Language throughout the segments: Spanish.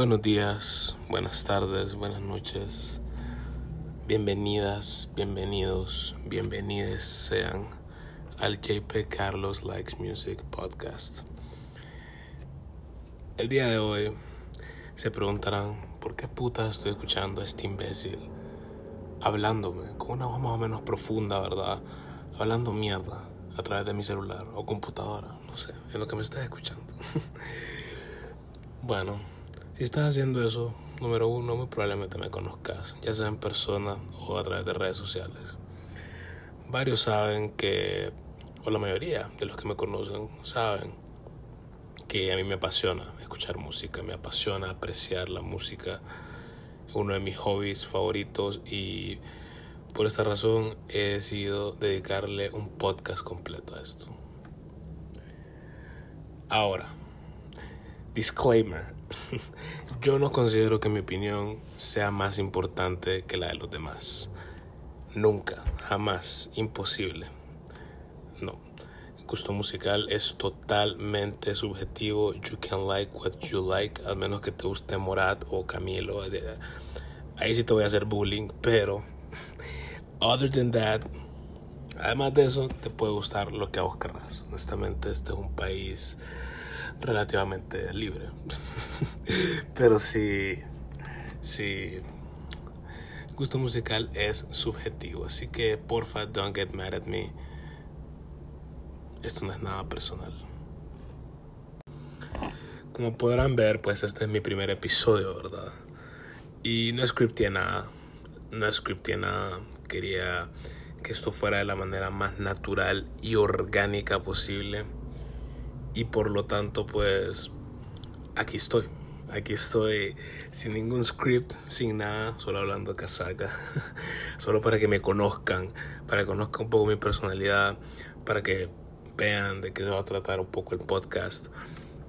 Buenos días, buenas tardes, buenas noches. Bienvenidas, bienvenidos, bienvenides sean al JP Carlos Likes Music Podcast. El día de hoy se preguntarán por qué puta estoy escuchando a este imbécil hablándome con una voz más o menos profunda, ¿verdad? Hablando mierda a través de mi celular o computadora, no sé, en lo que me estás escuchando. bueno, si estás haciendo eso, número uno, muy probablemente me conozcas, ya sea en persona o a través de redes sociales. Varios saben que, o la mayoría de los que me conocen saben que a mí me apasiona escuchar música, me apasiona apreciar la música, uno de mis hobbies favoritos y por esta razón he decidido dedicarle un podcast completo a esto. Ahora, disclaimer, yo no considero que mi opinión sea más importante que la de los demás. Nunca, jamás, imposible. No. El gusto musical es totalmente subjetivo. You can like what you like, al menos que te guste Morat o Camilo. Ahí sí te voy a hacer bullying, pero other than that, además de eso, te puede gustar lo que a vos querrás. Honestamente, este es un país relativamente libre. Pero sí, sí, gusto musical es subjetivo. Así que porfa, don't get mad at me. Esto no es nada personal. Como podrán ver, pues este es mi primer episodio, ¿verdad? Y no scripté nada. No scripté nada. Quería que esto fuera de la manera más natural y orgánica posible y por lo tanto pues aquí estoy. Aquí estoy sin ningún script, sin nada, solo hablando casaca. solo para que me conozcan, para que conozcan un poco mi personalidad, para que vean de qué se va a tratar un poco el podcast.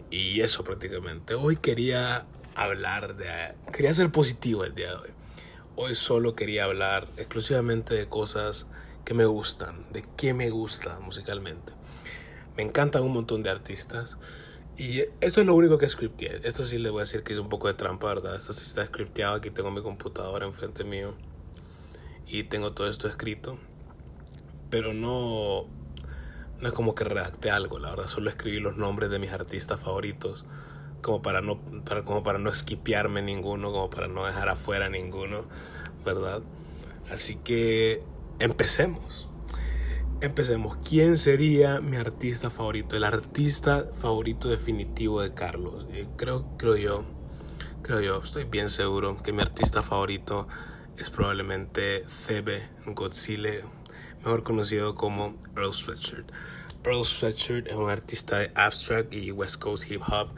Y eso prácticamente. Hoy quería hablar de... Quería ser positivo el día de hoy. Hoy solo quería hablar exclusivamente de cosas que me gustan, de qué me gusta musicalmente. Me encantan un montón de artistas. Y esto es lo único que scripté. Esto sí le voy a decir que es un poco de trampa, ¿verdad? Esto sí está scripteado. Aquí tengo mi computadora enfrente mío. Y tengo todo esto escrito. Pero no, no es como que redacté algo, la verdad. Solo escribí los nombres de mis artistas favoritos. Como para no, para, como para no ninguno. Como para no dejar afuera ninguno, ¿verdad? Así que empecemos. Empecemos. ¿Quién sería mi artista favorito? El artista favorito definitivo de Carlos. Eh, creo, creo yo, creo yo, estoy bien seguro que mi artista favorito es probablemente Thebe Godzilla, mejor conocido como Earl Sweatshirt. Earl Sweatshirt es un artista de abstract y West Coast hip hop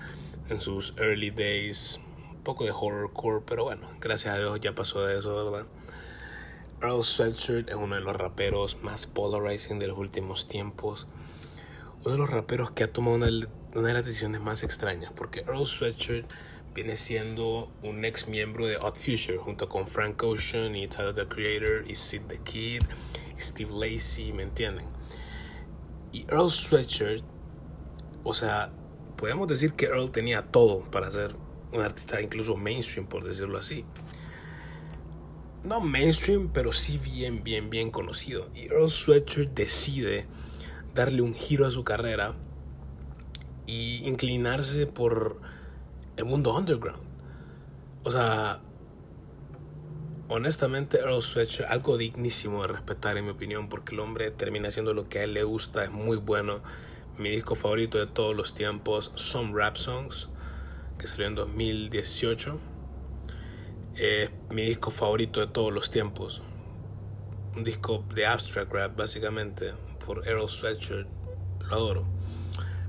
en sus early days. Un poco de horrorcore, pero bueno, gracias a Dios ya pasó de eso, ¿verdad? Earl Sweatshirt es uno de los raperos más polarizing de los últimos tiempos. Uno de los raperos que ha tomado una, de las decisiones más extrañas, porque Earl Sweatshirt viene siendo un ex miembro de Odd Future, junto con Frank Ocean y Tyler the Creator y Sid the Kid Steve Lacey, ¿me entienden? Y Earl Sweatshirt, o sea, podemos decir que Earl tenía todo para ser un artista incluso mainstream, por decirlo así no mainstream, pero sí bien, bien, bien conocido. Y Earl Sweatshirt decide darle un giro a su carrera y inclinarse por el mundo underground. O sea, honestamente Earl Sweatshirt, algo dignísimo de respetar en mi opinión, porque el hombre termina haciendo lo que a él le gusta, es muy bueno. Mi disco favorito de todos los tiempos, Some Rap Songs, que salió en 2018 es mi disco favorito de todos los tiempos. Un disco de abstract rap, básicamente, por Earl Sweatshirt. Lo adoro.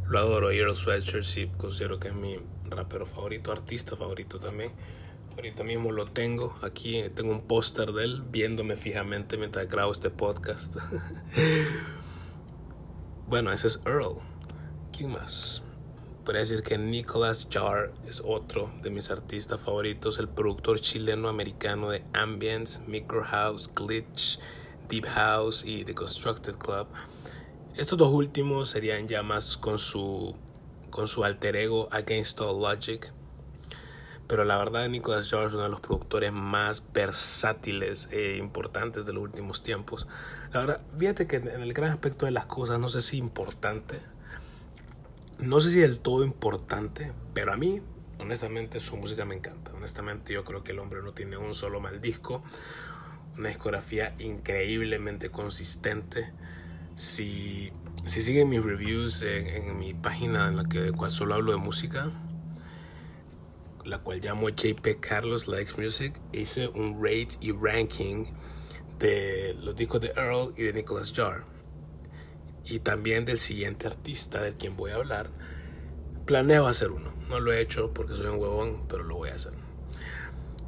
Lo adoro. Y Earl Sweatshirt sí considero que es mi rapero favorito, artista favorito también. Ahorita mismo lo tengo aquí, tengo un póster de él viéndome fijamente mientras grabo este podcast. bueno, ese es Earl. ¿Quién más? Podría decir que Nicolas Jar es otro de mis artistas favoritos, el productor chileno-americano de Ambience, Micro House, Glitch, Deep House y The Constructed Club. Estos dos últimos serían ya más con su, con su alter ego Against All Logic. Pero la verdad, Nicolas Jar es uno de los productores más versátiles e importantes de los últimos tiempos. La verdad, fíjate que en el gran aspecto de las cosas, no sé si importante, no sé si del todo importante, pero a mí, honestamente, su música me encanta. Honestamente, yo creo que el hombre no tiene un solo mal disco, una discografía increíblemente consistente. Si, si siguen mis reviews en, en mi página en la que cual solo hablo de música, la cual llamo JP Carlos Likes Music, hice un rate y ranking de los discos de Earl y de Nicholas Jar. Y también del siguiente artista del quien voy a hablar. Planeo hacer uno. No lo he hecho porque soy un huevón, pero lo voy a hacer.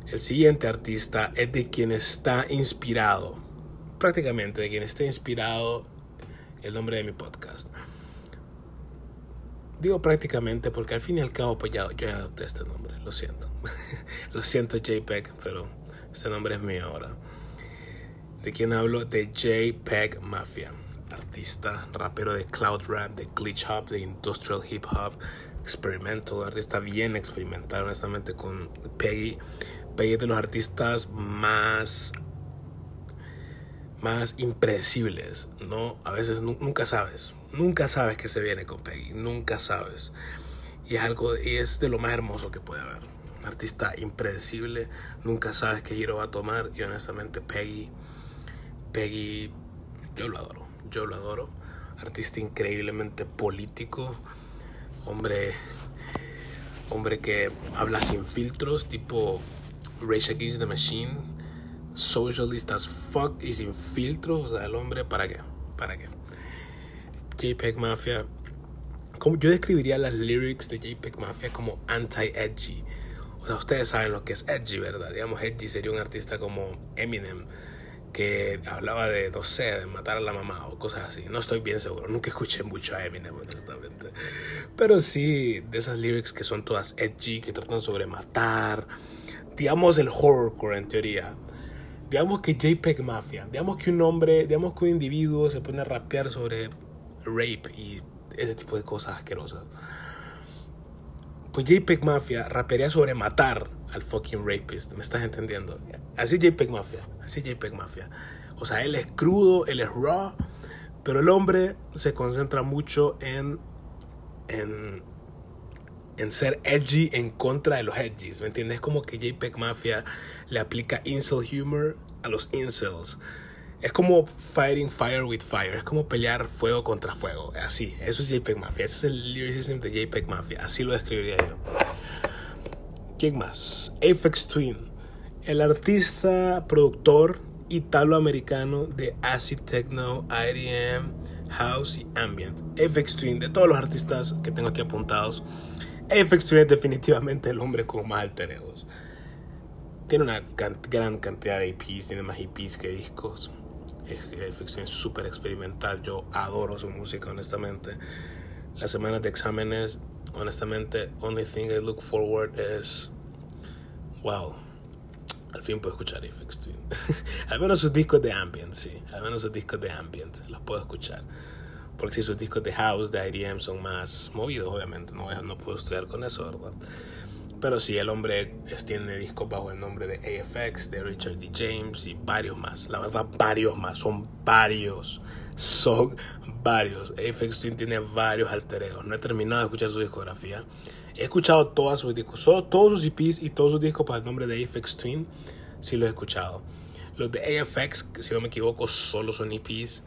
El siguiente artista es de quien está inspirado, prácticamente de quien está inspirado el nombre de mi podcast. Digo prácticamente porque al fin y al cabo pues ya, yo adopté este nombre, lo siento. lo siento JPEG, pero este nombre es mío ahora. ¿De quién hablo? De JPEG Mafia. Artista, rapero de cloud rap, de glitch hop, de industrial hip hop, experimental, artista bien experimental, honestamente, con Peggy. Peggy es de los artistas más más impredecibles, ¿no? A veces nunca sabes, nunca sabes que se viene con Peggy, nunca sabes. Y es algo, y es de lo más hermoso que puede haber. Un artista impredecible, nunca sabes qué giro va a tomar y honestamente Peggy, Peggy, yo lo adoro, yo lo adoro. Artista increíblemente político, hombre, hombre que habla sin filtros, tipo Rage Against the Machine socialist as fuck y sin filtro. O sea, el hombre, ¿para qué? ¿Para qué? JPEG Mafia. Como yo describiría las lyrics de JPEG Mafia como anti-edgy. O sea, ustedes saben lo que es edgy, ¿verdad? Digamos, edgy sería un artista como Eminem que hablaba de, no sé, de matar a la mamá o cosas así. No estoy bien seguro, nunca escuché mucho a Eminem, honestamente. Pero sí, de esas lyrics que son todas edgy, que tratan sobre matar. Digamos el horrorcore en teoría digamos que JPEG Mafia, digamos que un hombre, digamos que un individuo se pone a rapear sobre rape y ese tipo de cosas asquerosas. Pues JPEG Mafia rapearía sobre matar al fucking rapist, ¿me estás entendiendo? Así JPEG Mafia, así JPEG Mafia. O sea, él es crudo, él es raw, pero el hombre se concentra mucho en, en en ser edgy en contra de los edgys, ¿me entiendes? Es como que JPEG Mafia le aplica incel humor a los incels. Es como fighting fire with fire, es como pelear fuego contra fuego, así, eso es JPEG Mafia, ese es el lyricism de JPEG Mafia, así lo describiría yo. ¿Quién más? Apex Twin, el artista, productor italoamericano de acid techno, IDM, house y ambient. Apex Twin, de todos los artistas que tengo aquí apuntados, FX Twin es definitivamente el hombre con más alter Tiene una gran cantidad de EPs, tiene más EPs que discos. FX Twin es súper experimental. Yo adoro su música, honestamente. Las semanas de exámenes, honestamente, only thing I look forward es. Wow. Al fin puedo escuchar FX Twin. al menos sus discos de ambient, sí. Al menos sus discos de ambient. Los puedo escuchar. Porque si sus discos de house, de IDM son más movidos, obviamente, no, no puedo estudiar con eso, ¿verdad? Pero sí, el hombre tiene discos bajo el nombre de AFX, de Richard D. James y varios más. La verdad, varios más. Son varios. Son varios. AFX Twin tiene varios altereos. No he terminado de escuchar su discografía. He escuchado todos sus discos, todos sus EPs y todos sus discos para el nombre de AFX Twin. Sí los he escuchado. Los de AFX, si no me equivoco, solo son EPs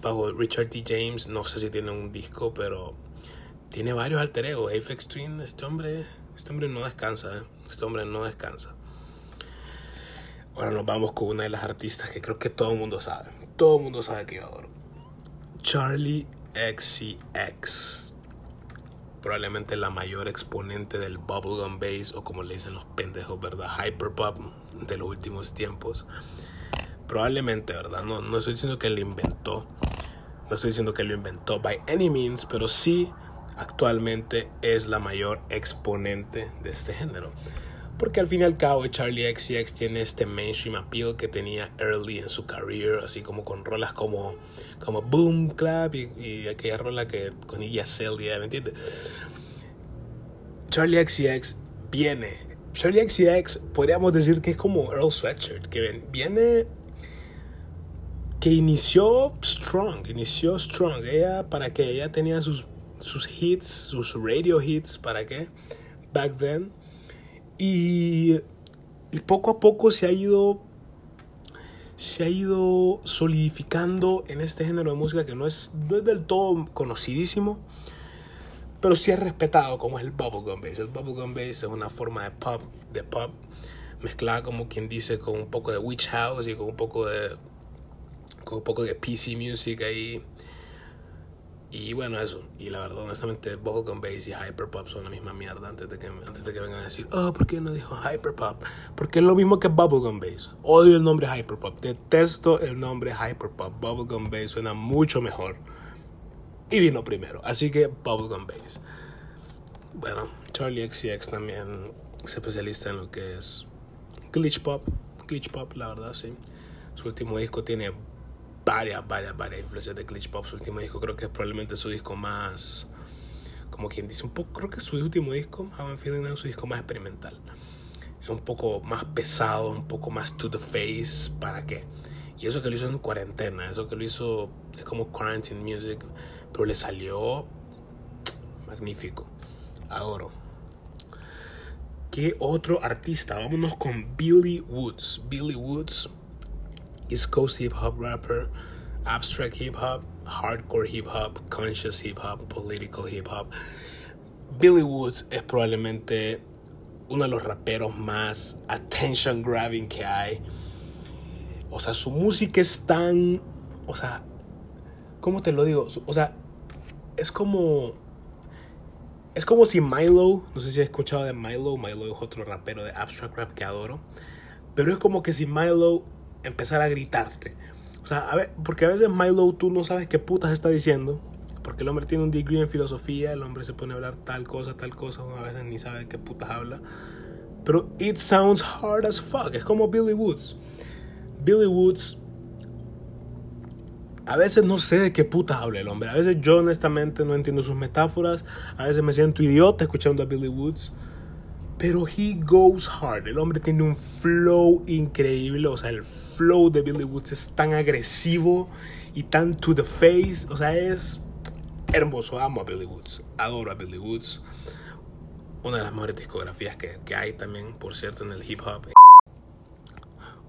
bajo Richard D. James, no sé si tiene un disco, pero tiene varios alter egos. Apex Twin, este hombre, este hombre no descansa, ¿eh? este hombre no descansa. Ahora nos vamos con una de las artistas que creo que todo el mundo sabe. Todo el mundo sabe que yo adoro. Charlie XCX. Probablemente la mayor exponente del bubblegum bass o como le dicen los pendejos, ¿verdad? Hyperpop de los últimos tiempos. Probablemente, ¿verdad? No, no estoy diciendo que lo inventó. No estoy diciendo que lo inventó by any means, pero sí actualmente es la mayor exponente de este género. Porque al fin y al cabo Charlie XCX tiene este mainstream appeal que tenía early en su career, así como con rolas como, como Boom Club y, aquella rola que con ella Celia, ¿me entiendes? Charlie XCX viene. Charlie XCX podríamos decir que es como Earl Sweatshirt, que viene que inició strong, inició strong. Ella, ¿para qué? Ella tenía sus, sus hits, sus radio hits, ¿para qué? Back then. Y, y poco a poco se ha ido se ha ido solidificando en este género de música que no es, no es del todo conocidísimo, pero sí es respetado como es el bubblegum bass. El bubblegum bass es una forma de pop, de pop mezclada como quien dice con un poco de witch house y con un poco de con un poco de PC music ahí. Y bueno, eso. Y la verdad, honestamente, Bubblegum Bass y Hyperpop son la misma mierda antes de que, antes de que vengan a decir, oh, ¿por qué no dijo Hyperpop? Porque es lo mismo que Bubblegum Bass. Odio el nombre Hyperpop. Detesto el nombre Hyperpop. Bubblegum Bass suena mucho mejor. Y vino primero. Así que Bubblegum Bass. Bueno, Charlie XCX también se especializa en lo que es glitch pop. Glitch pop, la verdad, sí. Su último disco tiene varias, varias, varias influencias de glitch pop. Su último disco creo que es probablemente su disco más, como quien dice, un poco, creo que su último disco, How Feeling es su disco más experimental. Es un poco más pesado, un poco más to the face, ¿para qué? Y eso que lo hizo en cuarentena, eso que lo hizo, es como quarantine music, pero le salió magnífico. Adoro. ¿Qué otro artista? Vámonos con Billy Woods. Billy Woods East Coast hip hop rapper, abstract hip hop, hardcore hip hop, conscious hip hop, political hip hop. Billy Woods es probablemente uno de los raperos más attention grabbing que hay. O sea, su música es tan. O sea, ¿cómo te lo digo? O sea, es como. Es como si Milo, no sé si has escuchado de Milo, Milo es otro rapero de abstract rap que adoro, pero es como que si Milo empezar a gritarte. O sea, a ver, porque a veces Milo tú no sabes qué putas está diciendo. Porque el hombre tiene un degree en filosofía, el hombre se pone a hablar tal cosa, tal cosa, a veces ni sabe qué putas habla. Pero it sounds hard as fuck. Es como Billy Woods. Billy Woods. A veces no sé de qué putas habla el hombre. A veces yo honestamente no entiendo sus metáforas. A veces me siento idiota escuchando a Billy Woods. Pero he goes hard. El hombre tiene un flow increíble. O sea, el flow de Billy Woods es tan agresivo y tan to the face. O sea, es hermoso. Amo a Billy Woods. Adoro a Billy Woods. Una de las mejores discografías que, que hay también, por cierto, en el hip hop.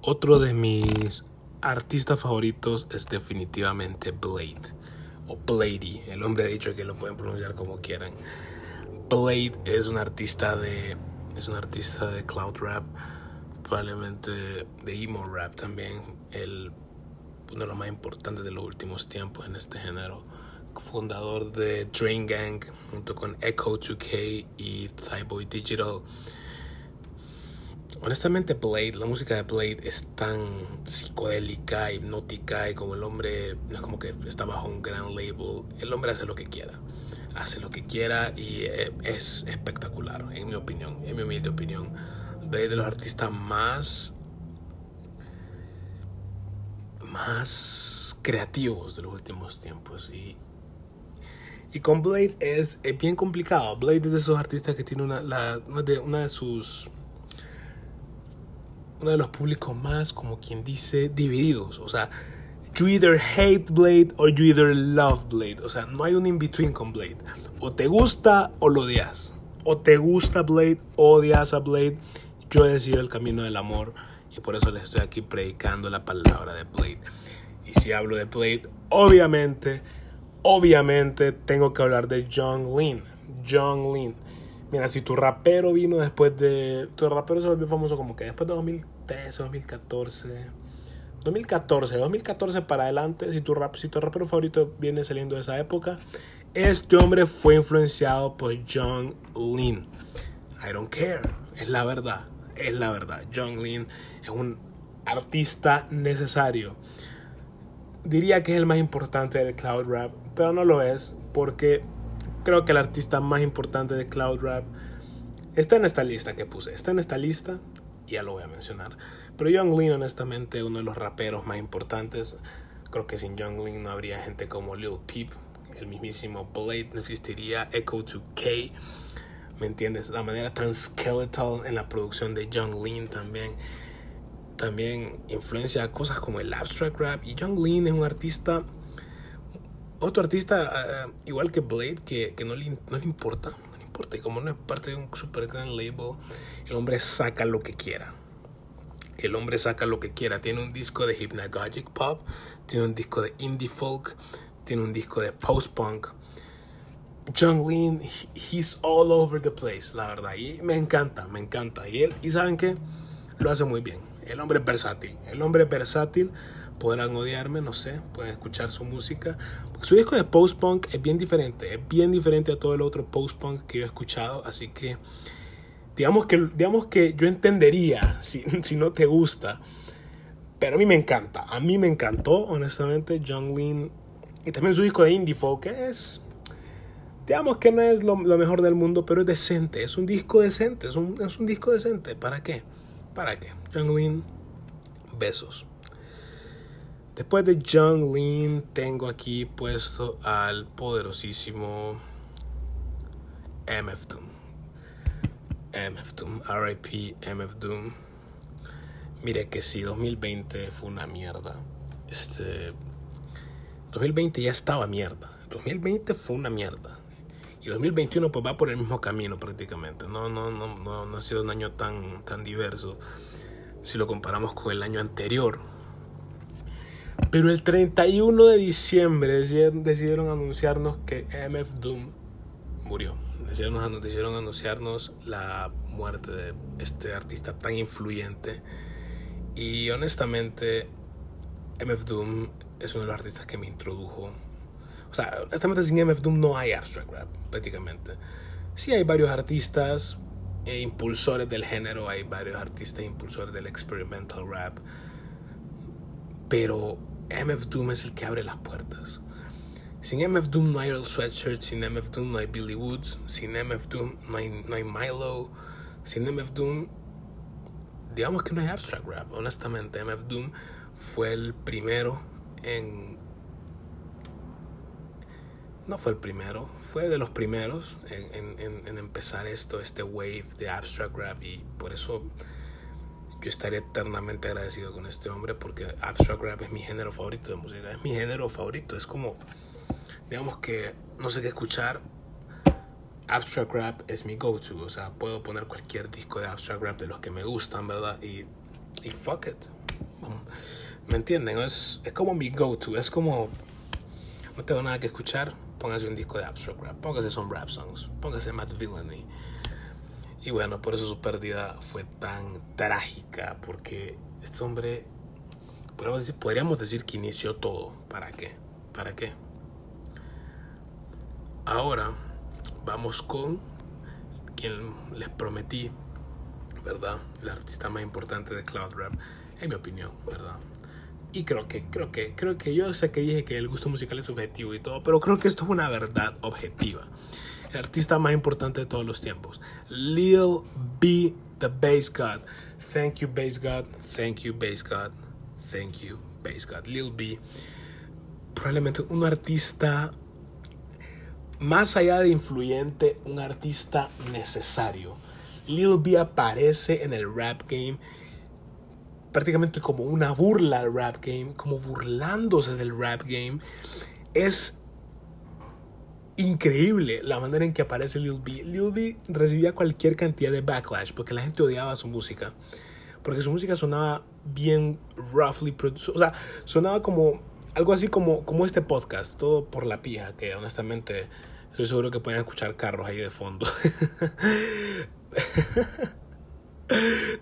Otro de mis artistas favoritos es definitivamente Blade. O Blady. El hombre ha dicho que lo pueden pronunciar como quieran. Blade es un artista de es un artista de cloud rap, probablemente de emo rap también, el, uno de los más importantes de los últimos tiempos en este género. Fundador de Drain Gang junto con Echo 2K y Thighboy Digital. Honestamente, Blade, la música de Blade es tan psicodélica, hipnótica y como el hombre no es como que está bajo un gran label, el hombre hace lo que quiera hace lo que quiera y eh, es espectacular, en mi opinión, en mi humilde opinión. Blade de los artistas más más creativos de los últimos tiempos y y con Blade es, bien complicado. Blade es de esos artistas que tiene una, la, de, una de sus uno de los públicos más, como quien dice, divididos. O sea, you either hate Blade o you either love Blade. O sea, no hay un in-between con Blade. O te gusta o lo odias. O te gusta Blade, odias a Blade. Yo he decidido el camino del amor y por eso les estoy aquí predicando la palabra de Blade. Y si hablo de Blade, obviamente, obviamente tengo que hablar de John Lin. John Lin. Mira, si tu rapero vino después de. Tu rapero se volvió famoso como que después de 2013, 2014 2014, 2014 para adelante, si tu, rap, si tu rapero favorito viene saliendo de esa época, este hombre fue influenciado por John Lin. I don't care, es la verdad, es la verdad. John Lin es un artista necesario. Diría que es el más importante del cloud rap, pero no lo es porque creo que el artista más importante de cloud rap está en esta lista que puse. Está en esta lista ya lo voy a mencionar. Pero Young Lean, honestamente, uno de los raperos más importantes. Creo que sin Young Lean no habría gente como Lil Peep, el mismísimo Blade, no existiría Echo 2K. ¿me entiendes? La manera tan skeletal en la producción de John Lean también. También influencia cosas como el abstract rap. Y John Lean es un artista, otro artista eh, igual que Blade, que, que no, le, no le importa. No le importa. Y como no es parte de un super gran label, el hombre saca lo que quiera. El hombre saca lo que quiera. Tiene un disco de hypnagogic pop, tiene un disco de indie folk, tiene un disco de post-punk. John Lean, he's all over the place, la verdad. Y me encanta, me encanta. Y él, y saben que lo hace muy bien. El hombre es versátil. El hombre es versátil. Podrán odiarme, no sé. Pueden escuchar su música. su disco de post-punk es bien diferente. Es bien diferente a todo el otro post-punk que yo he escuchado. Así que, digamos que, digamos que yo entendería si, si no te gusta. Pero a mí me encanta. A mí me encantó, honestamente, Lean. Y también su disco de indie folk, que es digamos que no es lo, mejor del mundo, pero es decente, es un disco decente, es un, es un disco decente. ¿Para qué? ¿Para qué? Lean, besos. Después de John Lean, tengo aquí puesto al poderosísimo MF Doom. MF Doom, RIP MF Doom. Mire que si 2020 fue una mierda. Este 2020 ya estaba mierda. 2020 fue una mierda. Y 2021 pues va por el mismo camino prácticamente. No, no, no, no, no ha sido un año tan, tan diverso si lo comparamos con el año anterior. Pero el 31 de diciembre decidieron anunciarnos que MF Doom murió. Decidieron anunciarnos la muerte de este artista tan influyente. Y honestamente, MF Doom es uno de los artistas que me introdujo o sea, honestamente sin MF Doom no hay abstract rap, prácticamente. Sí hay varios artistas e impulsores del género, hay varios artistas impulsores del experimental rap. Pero MF Doom es el que abre las puertas. Sin MF Doom no hay Earl Sweatshirt, sin MF Doom no hay Billy Woods, sin MF Doom no hay, no hay Milo, sin MF Doom, digamos que no hay abstract rap, honestamente. MF Doom fue el primero en no fue el primero, fue de los primeros en, empezar esto, este wave de abstract rap y por eso yo estaré eternamente agradecido con este hombre porque abstract rap es mi género favorito de música, es mi género favorito, es como, digamos que no sé qué escuchar, abstract rap es mi go-to, o sea, puedo poner cualquier disco de abstract rap de los que me gustan, ¿verdad? Y, y fuck it, ¿me entienden? Es, es como mi go-to, es como, no tengo nada que escuchar, póngase un disco de abstract rap, póngase son rap songs, póngase Matt Villainy. Y bueno, por eso su pérdida fue tan trágica, porque este hombre, podríamos decir, podríamos decir que inició todo. ¿Para qué? ¿Para qué? Ahora vamos con quien les prometí, ¿verdad? El artista más importante de Cloud Rap, en mi opinión, ¿verdad? Y creo que, creo que, creo que yo sé que dije que el gusto musical es subjetivo y todo, pero creo que esto es una verdad objetiva. El artista más importante de todos los tiempos. Lil B, the Bass God. Thank you, Bass God. Thank you, Bass God. Thank you, Bass God. Lil B, probablemente un artista más allá de influyente, un artista necesario. Lil B aparece en el rap game prácticamente como una burla al rap game, como burlándose del rap game. Es increíble la manera en que aparece Lil B. Lil B recibía cualquier cantidad de backlash porque la gente odiaba su música. Porque su música sonaba bien roughly produced. O sea, sonaba como algo así como, como este podcast, todo por la pija, que honestamente estoy seguro que pueden escuchar carros ahí de fondo.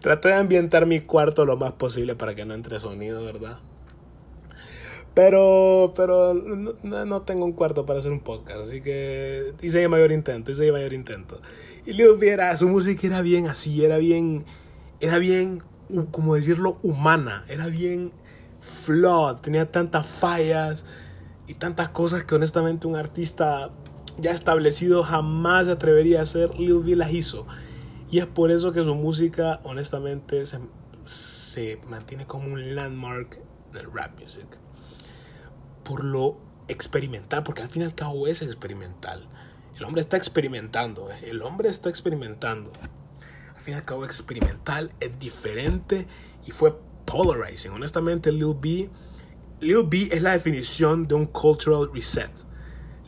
Traté de ambientar mi cuarto lo más posible para que no entre sonido, ¿verdad? Pero, pero no, tengo un cuarto para hacer un podcast, así que hice el mayor intento, hice mayor intento. Y Lil viera, su música era bien así, era bien, era bien, como decirlo, humana, era bien flawed, tenía tantas fallas y tantas cosas que honestamente un artista ya establecido jamás se atrevería a hacer, Lil B las hizo. Y es por eso que su música, honestamente, se, se mantiene como un landmark del rap music. Por lo experimental, porque al fin y al cabo es experimental. El hombre está experimentando, ¿eh? el hombre está experimentando. Al fin y al cabo, experimental es diferente y fue polarizing. Honestamente, Lil B, Lil B es la definición de un cultural reset.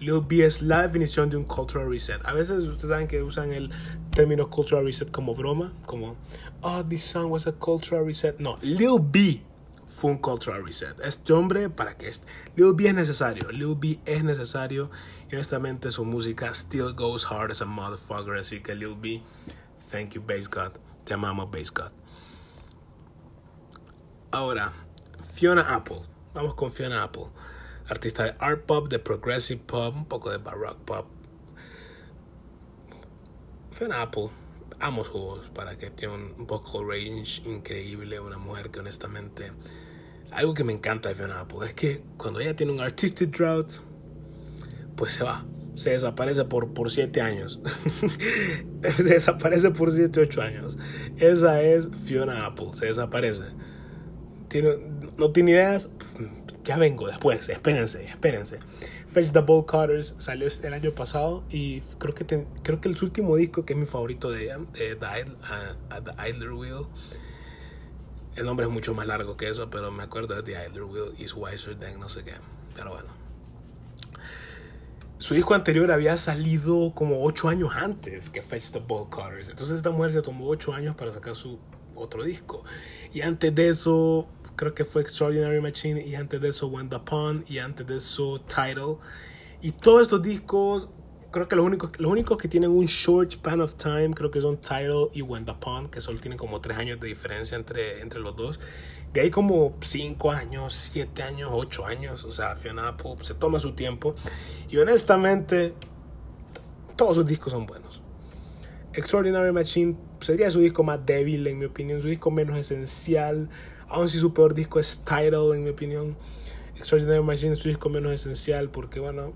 Lil B es la definición de un cultural reset. A veces ustedes saben que usan el término cultural reset como broma, como, oh, this song was a cultural reset. No, Lil B fue un cultural reset. Este hombre, para que este, Lil B es necesario, Lil B es necesario y honestamente su música still goes hard as a motherfucker. Así que Lil B, thank you, Bass God. Te amamos, Bass God. Ahora, Fiona Apple. Vamos con Fiona Apple. Artista de art pop, de progressive pop, un poco de baroque pop. Fiona Apple amo su para que tiene un vocal range increíble, una mujer que honestamente... Algo que me encanta de Fiona Apple es que cuando ella tiene un artistic drought, pues se va, se desaparece por, por siete años. se desaparece por siete, ocho años. Esa es Fiona Apple, se desaparece. Tiene, no tiene ideas, ya vengo después, espérense, espérense. Fetch the Ball Cutters salió el año pasado y creo que, creo que el último disco que es mi favorito de ella, The, The Idler Wheel. El nombre es mucho más largo que eso, pero me acuerdo de The Idler Wheel is Wiser Than no sé qué. Pero bueno. Su disco anterior había salido como 8 años antes que Fetch the Ball Cutters. Entonces esta mujer se tomó 8 años para sacar su otro disco. Y antes de eso creo que fue Extraordinary Machine y antes de eso the Pond y antes de eso Title. Y todos estos discos, creo que los únicos, los únicos que tienen un short span of time, creo que son Title y the Pond, que solo tienen como tres años de diferencia entre, entre los dos. De ahí como 5 años, 7 años, 8 años. O sea, Fiona Apple se toma su tiempo. Y honestamente, todos sus discos son buenos. Extraordinary Machine sería su disco más débil, en mi opinión, su disco menos esencial. Aún si su peor disco es Title, en mi opinión. Extraordinary Machine es su disco menos esencial porque, bueno,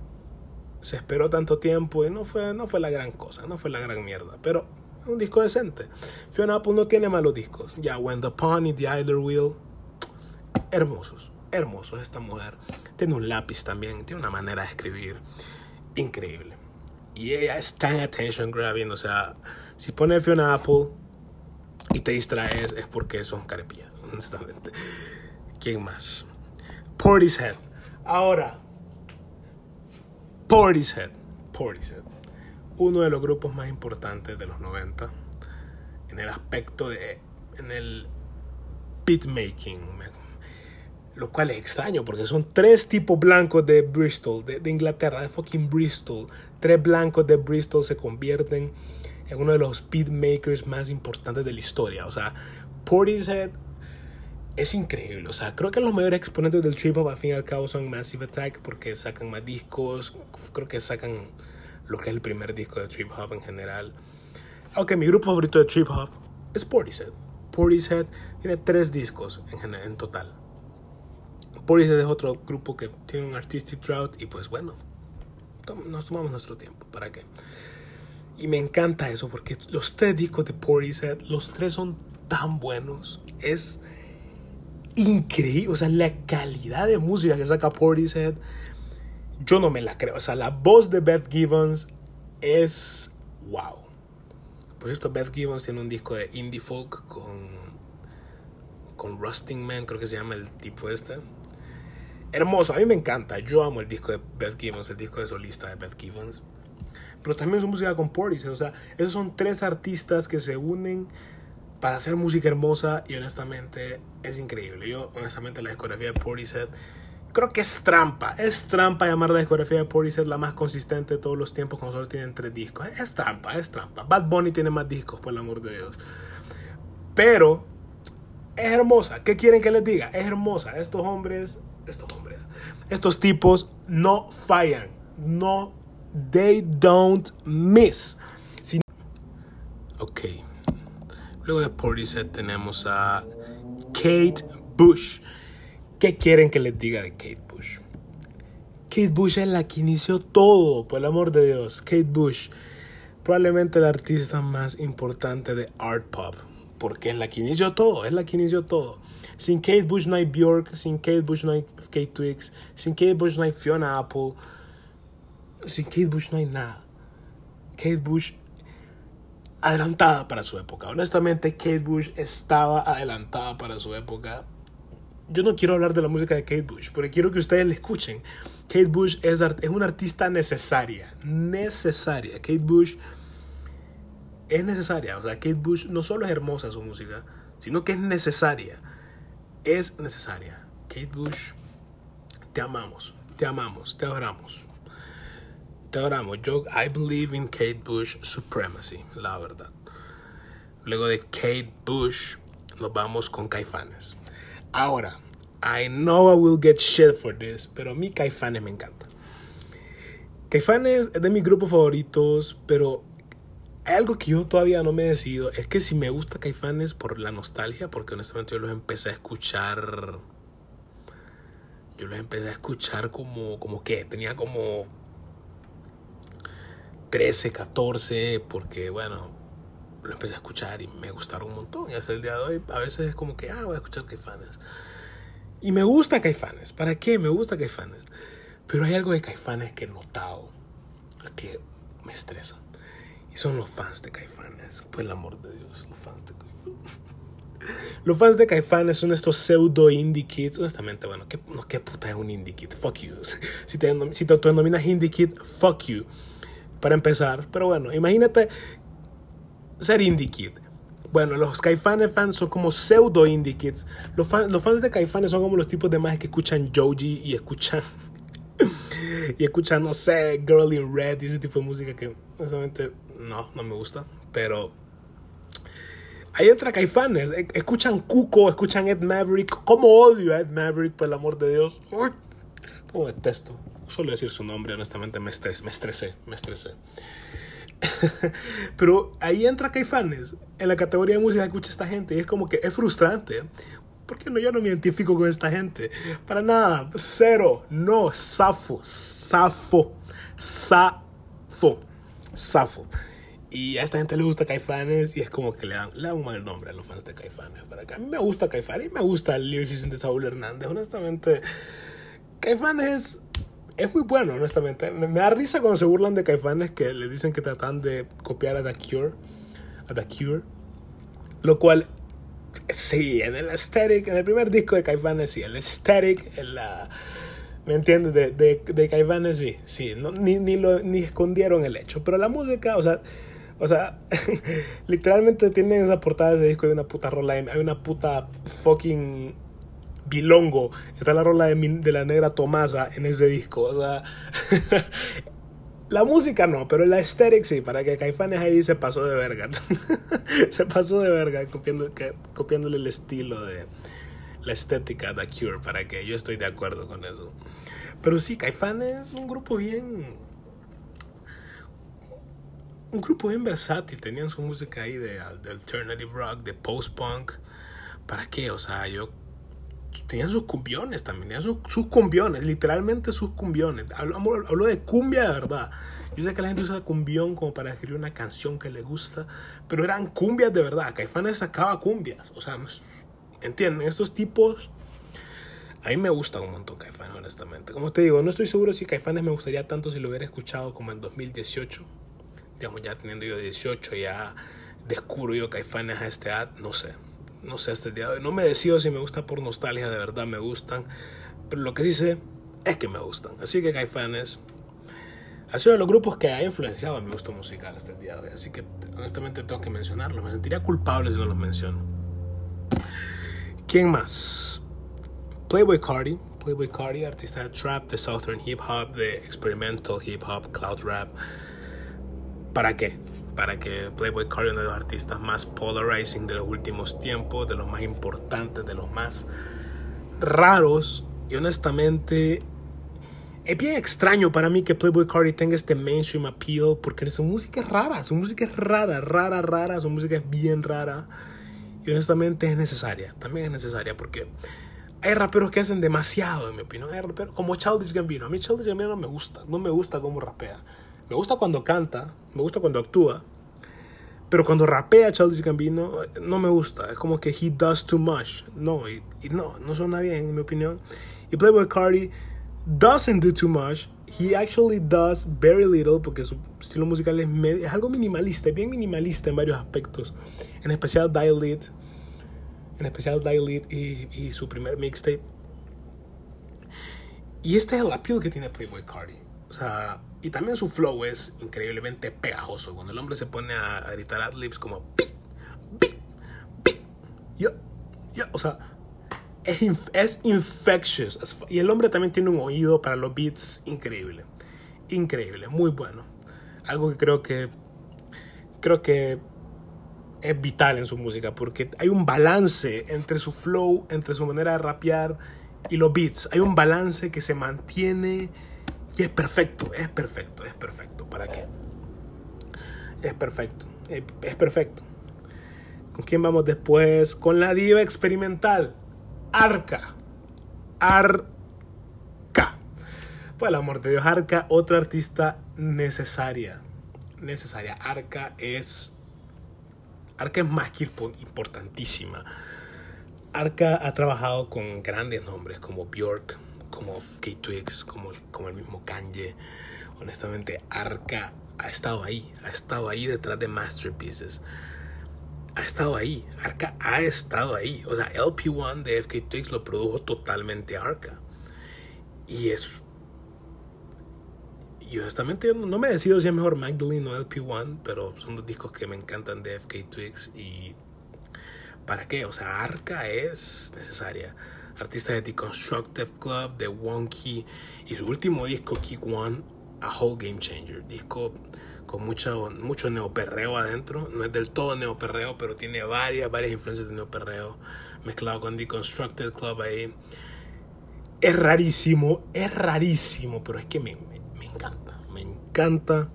se esperó tanto tiempo y no fue, no fue la gran cosa, no fue la gran mierda. Pero un disco decente. Fiona Apple no tiene malos discos. Ya, When the Pony, The Idler Wheel, hermosos, hermosos esta mujer. Tiene un lápiz también, tiene una manera de escribir increíble. Y ella es tan attention grabbing, o sea, si pones Fiona Apple y te distraes es porque son carepillas honestamente. ¿Quién más? Portishead. Ahora, Portishead. Portishead. Uno de los grupos más importantes de los 90 en el aspecto de. en el beatmaking. Lo cual es extraño porque son tres tipos blancos de Bristol, de, de Inglaterra, de fucking Bristol. Tres blancos de Bristol se convierten en uno de los beatmakers más importantes de la historia. O sea, Portishead es increíble. O sea, creo que los mayores exponentes del trip hop al fin y al cabo son Massive Attack porque sacan más discos. Creo que sacan lo que es el primer disco de trip hop en general. Aunque mi grupo favorito de trip hop es Portishead. Portishead tiene tres discos en, en total. Portishead es otro grupo que tiene un artistic drought y pues bueno, nos tomamos nuestro tiempo. ¿Para qué? Y me encanta eso porque los tres discos de Portishead, los tres son tan buenos. Es increíble. O sea, la calidad de música que saca Portishead, yo no me la creo. O sea, la voz de Beth Gibbons es wow. Por cierto, Beth Gibbons tiene un disco de indie folk con, con Rusting Man, creo que se llama el tipo este. Hermoso, a mí me encanta. Yo amo el disco de Beth Gibbons, el disco de solista de Beth Gibbons. Pero también su música con Portishead. O sea, esos son tres artistas que se unen para hacer música hermosa y honestamente es increíble. Yo honestamente la discografía de Portishead creo que es trampa. Es trampa llamar la discografía de Portishead la más consistente de todos los tiempos cuando solo tienen tres discos. Es trampa, es trampa. Bad Bunny tiene más discos, por el amor de Dios. Pero es hermosa. ¿Qué quieren que les diga? Es hermosa. Estos hombres, estos hombres, estos tipos no fallan. No, they don't miss. Ok. Luego de Portishead tenemos a Kate Bush. ¿Qué quieren que les diga de Kate Bush? Kate Bush es la que inició todo, por el amor de Dios. Kate Bush, probablemente la artista más importante de art pop, porque es la que inició todo, es que inició todo. Sin Kate Bush no hay Bjork, sin Kate Bush no hay Kate Twix, sin Kate Bush no hay Fiona Apple, sin Kate Bush no hay nada. Kate Bush adelantada para su época. Honestamente, Kate Bush estaba adelantada para su época. Yo no quiero hablar de la música de Kate Bush, porque quiero que ustedes la escuchen. Kate Bush es, es una artista necesaria. Necesaria. Kate Bush es necesaria. O sea, Kate Bush no solo es hermosa su música, sino que es necesaria. Es necesaria. Kate Bush, te amamos, te amamos, te adoramos. Te. Yo, I believe in Kate Bush supremacy, la verdad. Luego de Kate Bush, nos vamos con Caifanes. Ahora, I know I will get shit for this, pero a mí Caifanes me encanta. Caifanes es de mis grupos favoritos, pero algo que yo todavía no me he decidido. Es que si me gusta Caifanes por la nostalgia, porque honestamente yo los empecé a escuchar. Yo los empecé a escuchar como, como que tenía como 13, 14, porque bueno, lo empecé a escuchar y me gustaron un montón. Y hasta el día de hoy a veces es como que, ah, voy a escuchar Caifanes. Y me gusta Caifanes. ¿Para qué? Me gusta Caifanes. Pero hay algo de Caifanes que he notado que me estresa. Y son los fans de Caifanes. Por el amor de Dios, los fans de Caifanes. Los fans de Caifanes son estos pseudo indie kids. Honestamente, bueno, ¿qué, no, ¿qué puta es un indie kid? Fuck you. Si te, si te autodenominas indie kid, fuck you. Para empezar. Pero bueno, imagínate ser indie kid. Bueno, los Caifanes fans son como pseudo indie kids. Los, los fans de Caifanes son como los tipos de más que escuchan Joji y escuchan. y escuchan, no sé, Girl in Red y ese tipo de música que honestamente no, no me gusta. Pero ahí entra Caifanes. E, escuchan Cuco, escuchan Ed Maverick. ¿Cómo odio a Ed Maverick, por el amor de Dios? ¿Cómo detesto? Solo decir su nombre, honestamente, me, estres, me estresé, me estresé. Pero ahí entra Caifanes en la categoría de música que escucha esta gente y es como que es frustrante. Porque no, yo no me identifico con esta gente. Para nada, cero, no, safo, safo, safo, safo. Y a esta gente le gusta Caifanes y es como que le dan, le dan un mal nombre a los fans de Caifanes. Para acá. A mí me gusta Caifanes y me gusta el lyricism de Saúl Hernández. Honestamente, Caifanes es muy bueno, honestamente. Me, da risa cuando se burlan de Caifanes que le dicen que tratan de copiar a The Cure. A The Cure. Lo cual, sí, en el aesthetic, en el primer disco de Caifanes, sí, el aesthetic, en la, ¿me entiendes? De, de, de Caifanes, sí, sí, no, ni, ni, lo, ni escondieron el hecho. Pero la música, o sea, o sea, literalmente tienen esa portada de ese disco de una puta rola, hay una puta fucking Bilongo. Está la rola de, la negra Tomasa en ese disco. O sea, la música no, pero la aesthetic sí. Para que Caifanes ahí se pasó de verga. se pasó de verga copiando, copiándole el estilo de la estética de Cure. Para que yo estoy de acuerdo con eso. Pero sí, Caifanes es un grupo bien. Un grupo bien versátil. Tenían su música ahí de, de alternative rock, de post-punk. ¿Para qué? O sea, yo tenían sus cumbiones también, tenían sus, sus cumbiones, literalmente sus cumbiones. Hablo, hablo, de cumbia de verdad. Yo sé que la gente usa cumbión como para escribir una canción que le gusta, pero eran cumbias de verdad. Caifanes sacaba cumbias. O sea, ¿entienden? Estos tipos. A mí me gustan un montón Caifanes, honestamente. Como te digo, no estoy seguro si Caifanes me gustaría tanto si lo hubiera escuchado como en 2018. Digamos, ya teniendo yo 18, ya descubro yo Caifanes a este edad, no sé no sé, hasta el día de hoy. No me decido si me gusta por nostalgia, de verdad me gustan. Pero lo que sí sé es que me gustan. Así que Caifanes ha sido de los grupos que ha influenciado mi gusto musical hasta el día de hoy. Así que honestamente tengo que mencionarlo. Me sentiría culpable si no los menciono. ¿Quién más? Playboy Cardi. Playboy Cardi, artista de trap, de southern hip hop, de experimental hip hop, cloud rap. ¿Para qué? Para que Playboy Cardi, uno de los artistas más polarizing de los últimos tiempos, de los más importantes, de los más raros. Y honestamente, es bien extraño para mí que Playboy Cardi tenga este mainstream appeal, porque su música es rara, su música es rara, rara, rara, su música es bien rara. Y honestamente es necesaria, también es necesaria, porque hay raperos que hacen demasiado, en mi opinión. Hay raperos como Childish Gambino. A mí Childish Gambino no me gusta, no me gusta cómo rapea. Me gusta cuando canta, me gusta cuando actúa, pero cuando rapea Childish Gambino no me gusta. Es como que he does too much. No, y, no, no suena bien en mi opinión. Y Playboy Cardi doesn't do too much. he actually does very little porque su estilo musical es, algo minimalista, bien minimalista en varios aspectos. En especial Dilate, en especial Dilate y, y su primer mixtape. Y este es el appeal que tiene Playboy Cardi. O sea, y también su flow es increíblemente pegajoso. Cuando el hombre se pone a, gritar adlibs como pi, pi, pi, yo, yo, o sea, es, inf es infectious. Y el hombre también tiene un oído para los beats increíble. Increíble, muy bueno. Algo que creo que creo que es vital en su música porque hay un balance entre su flow, entre su manera de rapear y los beats. Hay un balance que se mantiene y es perfecto, es perfecto, es perfecto. ¿Para qué? Es perfecto, es, perfecto. ¿Con quién vamos después? Con la diva experimental. Arca. Arca. Pues el amor de Dios, Arca, otra artista necesaria. Necesaria. Arca es. Arca es más que importantísima. Arca ha trabajado con grandes nombres como Bjork, como K-Twix, como, como el mismo Kanye. Honestamente, Arca ha estado ahí, ha estado ahí detrás de Masterpieces ha estado ahí. Arca ha estado ahí. O sea, LP1 de FK Twigs lo produjo totalmente Arca. Y es. Y honestamente no me decido si es mejor Magdalene o LP1, pero son dos discos que me encantan de FK Twigs. Y. ¿Para qué? O sea, Arca es necesaria. Artista de The Constructive Club, de Wonky. Y su último disco, Kick One, A Whole Game Changer. Disco con mucho, mucho neoperreo adentro. No es del todo neoperreo, pero tiene varias, varias influencias de neoperreo mezclado con Deconstructed Club ahí. Es rarísimo, es rarísimo, pero es que me, me, encanta, me encanta.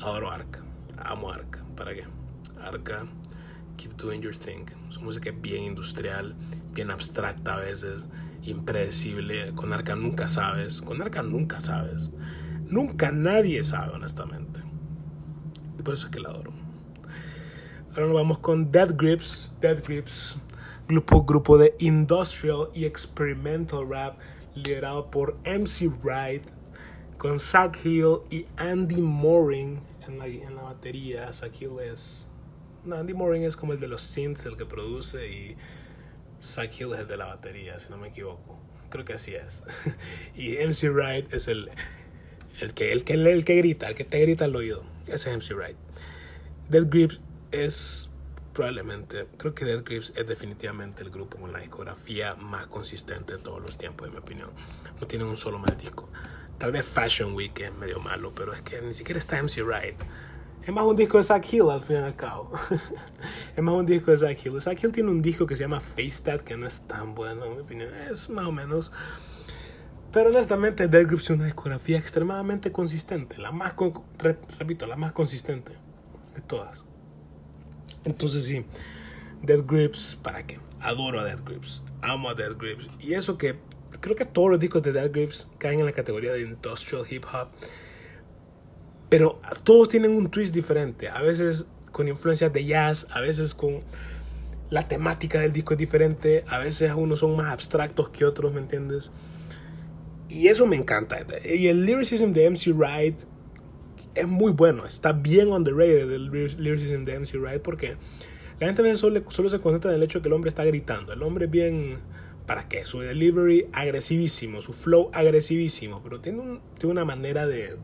Adoro Arca, amo Arca. ¿Para qué? Arca, Keep Doing Your Thing. Su música es bien industrial, bien abstracta a veces, impredecible. Con Arca nunca sabes, con Arca nunca sabes. Nunca nadie sabe, honestamente por eso es que la adoro. Ahora nos vamos con Dead Grips. Dead Grips, grupo, grupo de industrial y experimental rap liderado por MC Wright, con Zach Hill y Andy Moring en la, en la batería. Zach Hill es. No, Andy Moring es como el de los synths, el que produce, y Zach Hill es el de la batería, si no me equivoco. Creo que así es. y MC Wright es el, el, que, el, que, el que grita, el que te grita al oído. Ese es MC Wright. Dead Grips es probablemente, creo que Dead Grips es definitivamente el grupo con la discografía más consistente de todos los tiempos, en mi opinión. No tienen un solo mal disco. Tal vez Fashion Week es medio malo, pero es que ni siquiera está MC Wright. Es más un disco de Zach Hill al fin y al cabo. es más un disco de Zach Hill. Zach Hill tiene un disco que se llama Face That que no es tan bueno, en mi opinión. Es más o menos. Pero honestamente, Dead Grips es una discografía extremadamente consistente. La más, repito, la más consistente de todas. Entonces sí, Dead Grips, ¿para qué? Adoro a Dead Grips. Amo a Dead Grips. Y eso que creo que todos los discos de Dead Grips caen en la categoría de industrial hip hop. Pero todos tienen un twist diferente. A veces con influencias de jazz, a veces con la temática del disco es diferente, a veces unos son más abstractos que otros, ¿me entiendes? Y eso me encanta. Y el lyricism de MC Wright es muy bueno. Está bien underrated el lyricism de MC Wright porque la gente a veces solo, solo se concentra en el hecho de que el hombre está gritando. El hombre es bien... ¿Para qué? Su delivery agresivísimo, su flow agresivísimo, pero tiene, un, tiene una manera de,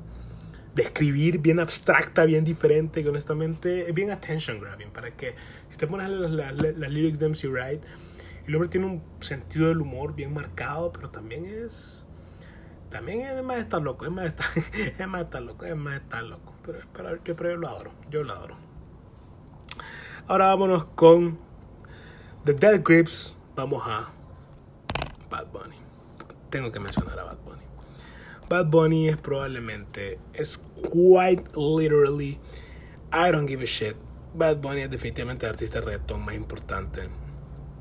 de escribir bien abstracta, bien diferente, que honestamente es bien attention grabbing. Para que si te pones las, las, lyrics de MC Wright, el hombre tiene un sentido del humor bien marcado, pero también es también es más estar loco, es más estar, es más estar loco, es más estar loco. Pero, pero yo lo adoro, yo lo adoro. Ahora vámonos con The Dead Grips. Vamos a Bad Bunny. Tengo que mencionar a Bad Bunny. Bad Bunny es probablemente, es quite literally, I don't give a shit. Bad Bunny es definitivamente el artista de más importante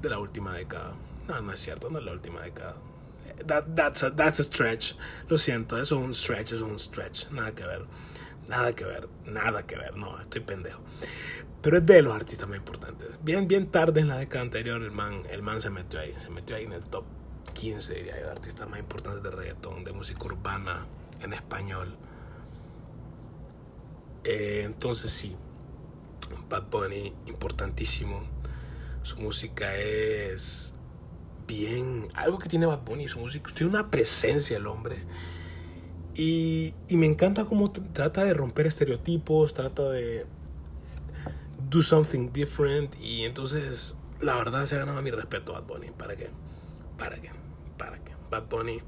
de la última década. No, no es cierto, no es la última década that, that's, a, that's a stretch. Lo siento, eso es un stretch, eso es un stretch. Nada que ver. Nada que ver, nada que ver. No, estoy pendejo. Pero es de los artistas más importantes. Bien, bien tarde en la década anterior, el man, el man se metió ahí. Se metió ahí en el top 15, diría yo, artistas más importantes de reggaetón, de música urbana en español. Eh, entonces sí, Bad Bunny, importantísimo. Su música es bien, algo que tiene Bad Bunny, su música, tiene una presencia el hombre. Y, y me encanta cómo trata de romper estereotipos, trata de do something different. Y entonces, la verdad, se ha ganado mi respeto Bad Bunny. ¿Para qué? ¿Para qué? ¿Para qué? Bad Bunny,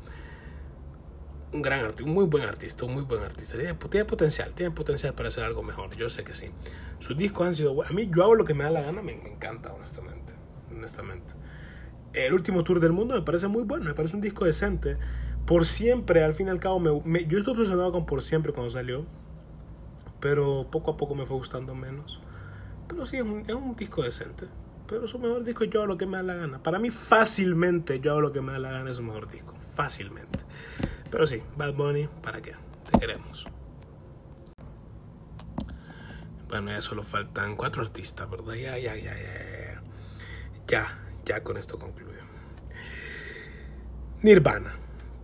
un gran artista, muy buen artista, un muy buen artista. Tiene, tiene, potencial, tiene potencial para hacer algo mejor. Yo sé que sí. Sus discos han sido. A mí, yo hago lo que me da la gana, me, me encanta, honestamente. Honestamente. El último tour del mundo me parece muy bueno, me parece un disco decente. Por siempre, al fin y al cabo, me, me, yo estoy obsesionado con Por siempre cuando salió. Pero poco a poco me fue gustando menos. Pero sí, es un, es un disco decente. Pero su mejor disco yo hago lo que me da la gana. Para mí fácilmente yo hago lo que me da la gana es su mejor disco. Fácilmente. Pero sí, Bad Bunny, ¿para qué? Te queremos. Bueno, ya solo faltan cuatro artistas, ¿verdad? Ya, ya, ya, ya. Ya, ya con esto concluyo. Nirvana.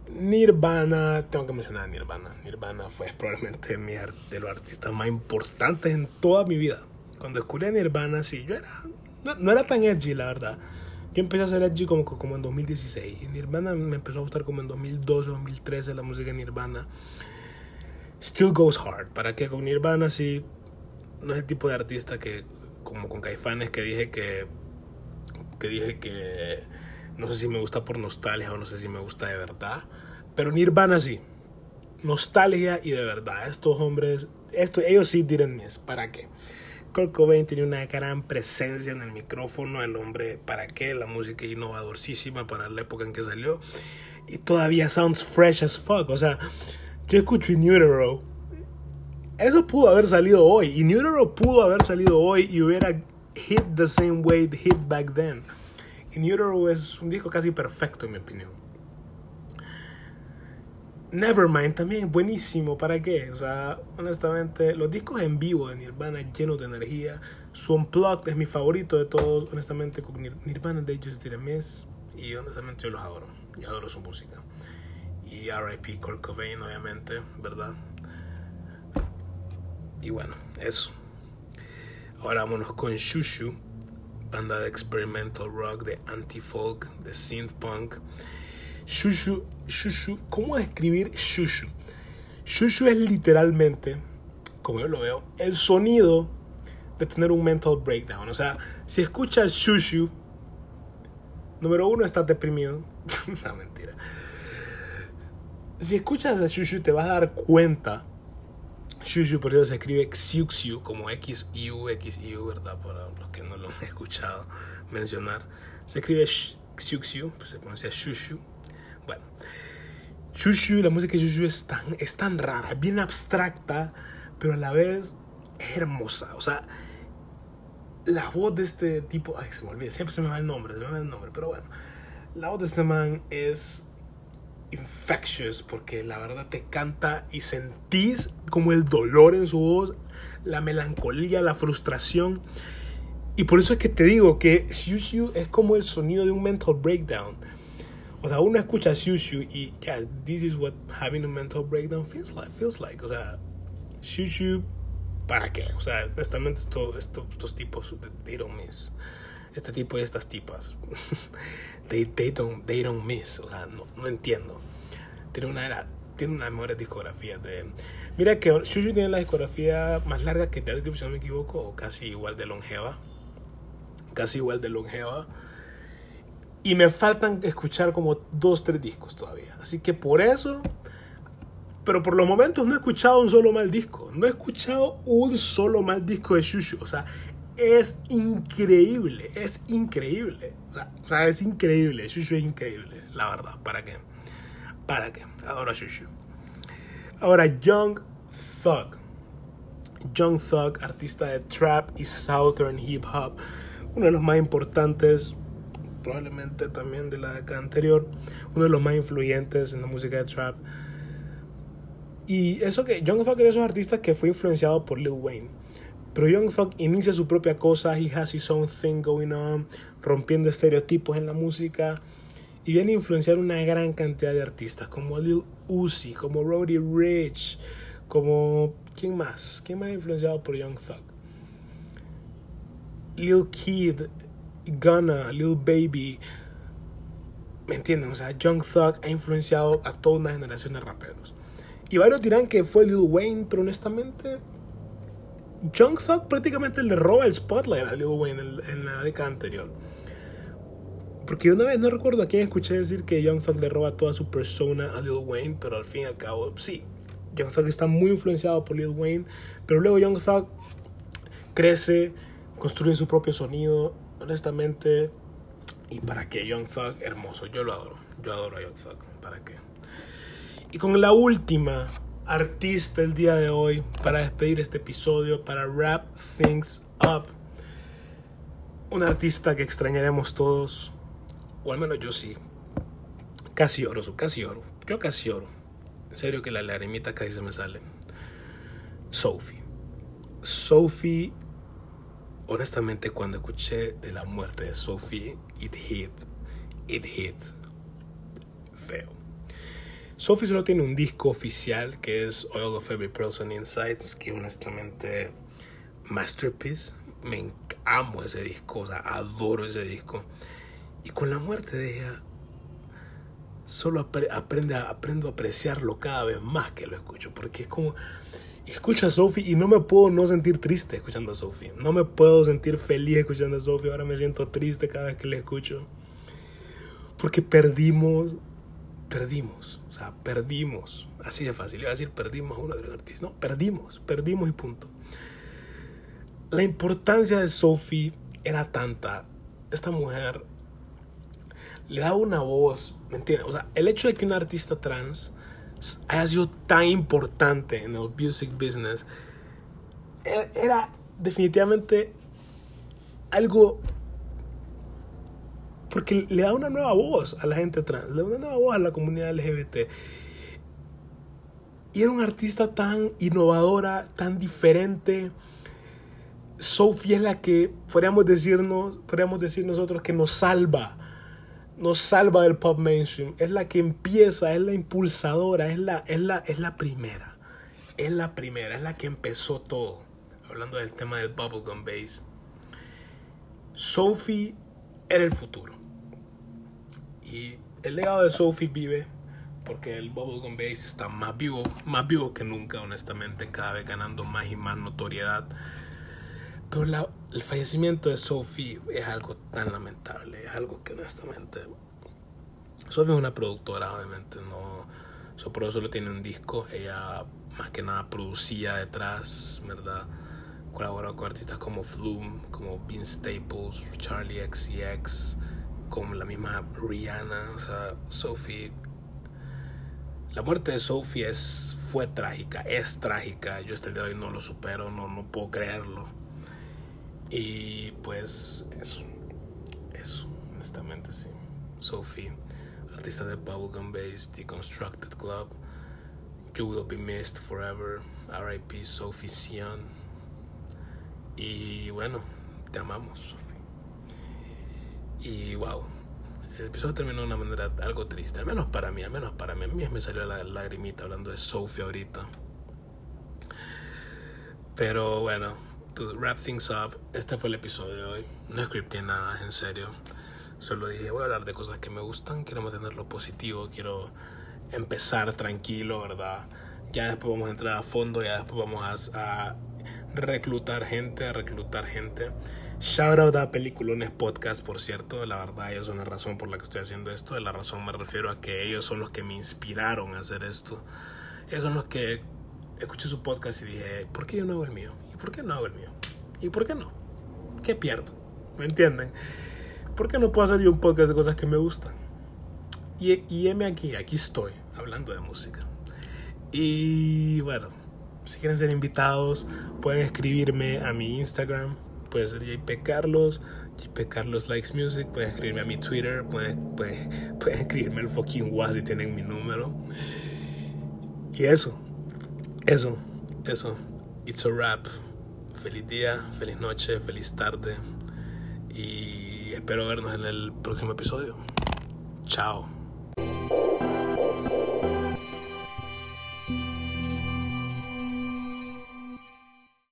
Nirvana, tengo que mencionar a Nirvana. Nirvana fue probablemente mi, de los artistas más importantes en toda mi vida. Cuando descubrí a Nirvana, sí, yo era. No, no era tan edgy, la verdad. Yo empecé a hacer edgy como, como en 2016. Y Nirvana me empezó a gustar como en 2012, 2013 la música de Nirvana. Still goes hard. ¿Para qué? Con Nirvana sí. No es el tipo de artista que, como con Caifanes, que dije que. Que dije que. No sé si me gusta por nostalgia o no sé si me gusta de verdad. Pero Nirvana sí. Nostalgia y de verdad. Estos hombres. Esto, ellos sí didn't miss. ¿Para qué? Kurt Cobain tiene una gran presencia en el micrófono, el hombre, ¿para qué? La música innovadorcísima para la época en que salió. Y todavía sounds fresh as fuck. O sea, yo escucho In Utero. Eso pudo haber salido hoy. In Utero pudo haber salido hoy y hubiera hit the same way it hit back then. In Utero es un disco casi perfecto, en mi opinión. Nevermind también buenísimo, ¿para qué? O sea, honestamente, los discos en vivo de Nirvana llenos de energía. Su Unplugged es mi favorito de todos, honestamente, con Nirvana They Just Did a Miss. Y honestamente yo los adoro, yo adoro su música. Y R.I.P. Kurt Cobain, obviamente, ¿verdad? Y bueno, eso. Ahora vámonos con Shushu, banda de experimental rock, de anti-folk, de synth punk. Shushu, shushu, ¿cómo describir shushu? Shushu es literalmente, como yo lo veo, el sonido de tener un mental breakdown. O sea, si escuchas shushu, número uno, estás deprimido. no, mentira. Si escuchas shushu, te vas a dar cuenta. Shushu, por eso se escribe Xiuxiu, como X-I-U, X-I-U, ¿verdad? Para los que no lo han escuchado mencionar. Se escribe Xiuxiu, pues se pronuncia Shushu. Bueno, Shushu, la música de Shushu es tan, es tan rara, bien abstracta, pero a la vez hermosa. O sea, la voz de este tipo, ay, se me olvida, siempre se me va el nombre, se me va el nombre, pero bueno, la voz de este man es infectious porque la verdad te canta y sentís como el dolor en su voz, la melancolía, la frustración. Y por eso es que te digo que Shushu es como el sonido de un mental breakdown. O sea, uno escucha Shushu y yeah, this is what having a mental breakdown feels like. Feels like. O sea, Shushu, ¿para qué? O sea, honestamente, esto, esto, estos tipos, they don't miss. Este tipo y estas tipas, they, they, don't, they don't miss. O sea, no, no entiendo. Tiene una, tiene una mejor discografía de... Mira que Shushu tiene la discografía más larga que Dead Grip, si no me equivoco, o casi igual de longeva. Casi igual de longeva. Y me faltan escuchar como dos, tres discos todavía. Así que por eso, pero por los momentos no he escuchado un solo mal disco. No he escuchado un solo mal disco de Shushu. O sea, es increíble, es increíble. O sea, es increíble. Shushu es increíble, la verdad. ¿Para qué? ¿Para qué? Adoro a Shushu. Ahora, Young Thug. Young Thug, artista de trap y southern hip hop. Uno de los más importantes probablemente también de la década anterior, uno de los más influyentes en la música de trap. Y eso que Young Thug es de esos artistas que fue influenciado por Lil Wayne. Pero Young Thug inicia su propia cosa, he has his own thing going on, rompiendo estereotipos en la música. y viene a influenciar una gran cantidad de artistas como Lil Uzi, como Roddy Rich, como ¿quién más? ¿Quién más ha influenciado por Young Thug? Lil Kid, Gunna, Lil Baby. ¿Me entienden? O sea, Young Thug ha influenciado a toda una generación de raperos. Y varios dirán que fue Lil Wayne, pero honestamente, Young Thug prácticamente le roba el spotlight a Lil Wayne en, la década anterior. Porque una vez no recuerdo a quién escuché decir que Young Thug le roba toda su persona a Lil Wayne, pero al fin y al cabo, sí, Young Thug está muy influenciado por Lil Wayne, pero luego Young Thug crece, construye su propio sonido, honestamente, y para qué Young Thug, hermoso, yo lo adoro, yo adoro a Young Thug, para qué. Y con la última artista el día de hoy para despedir este episodio, para wrap things up. Un artista que extrañaremos todos, o al menos yo sí. Casi oro, casi oro. Yo casi oro. En serio que la lagrimita casi se me sale. Sophie. Sophie, honestamente cuando escuché de la muerte de Sophie, it hit. It hit. Feo. Sophie solo tiene un disco oficial que es Oil of Every Person Insights, que honestamente masterpiece. Me amo ese disco, o sea, adoro ese disco. Y con la muerte de ella, solo aprende aprendo a apreciarlo cada vez más que lo escucho, porque es como escucho a Sophie y no me puedo no sentir triste escuchando a Sophie. No me puedo sentir feliz escuchando a Sophie. Ahora me siento triste cada vez que le escucho. Porque perdimos, perdimos perdimos. Así de fácil. Iba a decir perdimos a uno de los artistas. No, perdimos, perdimos y punto. La importancia de Sophie era tanta. Esta mujer le daba una voz, ¿me entiendes? O sea, el hecho de que un artista trans haya sido tan importante en el music business e-, era definitivamente algo porque le da una nueva voz a la gente trans, le da una nueva voz a la comunidad LGBT. Y era un artista tan innovadora, tan diferente. Sophie es la que podríamos decirnos, podríamos decir nosotros que nos salva, nos salva del pop mainstream. Es la que empieza, es la impulsadora, es la, es la, es la primera. Es la primera, es la que empezó todo. Hablando del tema del bubblegum bass. Sophie era el futuro. Y el legado de Sophie vive porque el Bubblegum Bass está más vivo, más vivo que nunca, honestamente, cada vez ganando más y más notoriedad. Pero el fallecimiento de Sophie es algo tan lamentable, es algo que honestamente... Sophie es una productora, obviamente, no... So, por eso solo tiene un disco, ella más que nada producía detrás, ¿verdad? Colaboró con artistas como Flume, como Bean Staples, Charlie XCX, como la misma Rihanna, o sea, Sophie. La muerte de Sophie es, fue trágica, es trágica. Yo hasta el día de hoy no lo supero, no, no puedo creerlo. Y pues eso, eso, honestamente sí. Sophie, artista de Bubblegum Bass, Deconstructed Club, You Will Be Missed Forever, RIP Sophie Sion. Y bueno, te amamos, Sophie. Y wow, el episodio terminó de una manera algo triste, al menos para mí, al menos para mí. A mí me salió la lagrimita hablando de Sophie ahorita. Pero bueno, to wrap things up, este fue el episodio de hoy. No scripté nada, en serio. Solo dije, voy a hablar de cosas que me gustan, quiero mantenerlo positivo, quiero empezar tranquilo, ¿verdad? Ya después vamos a entrar a fondo, ya después vamos a, a reclutar gente, a reclutar gente. Shout out a Peliculones Podcast, por cierto. La verdad, ellos son la razón por la que estoy haciendo esto. De la razón me refiero a que ellos son los que me inspiraron a hacer esto. Ellos son los que escuché su podcast y dije, ¿por qué yo no hago el mío? ¿Y por qué no hago el mío? ¿Y por qué no? ¿Qué pierdo? ¿Me entienden? ¿Por qué no puedo hacer yo un podcast de cosas que me gustan? Y, y aquí, aquí estoy, hablando de música. Y bueno, si quieren ser invitados, pueden escribirme a mi Instagram puede ser JP Carlos, JP Carlos Likes Music, puedes escribirme a mi Twitter, puedes, puedes, puedes escribirme el fucking WhatsApp si tienen mi número. Y eso, eso, eso. It's a wrap. Feliz día, feliz noche, feliz tarde. Y espero vernos en el próximo episodio. Chao.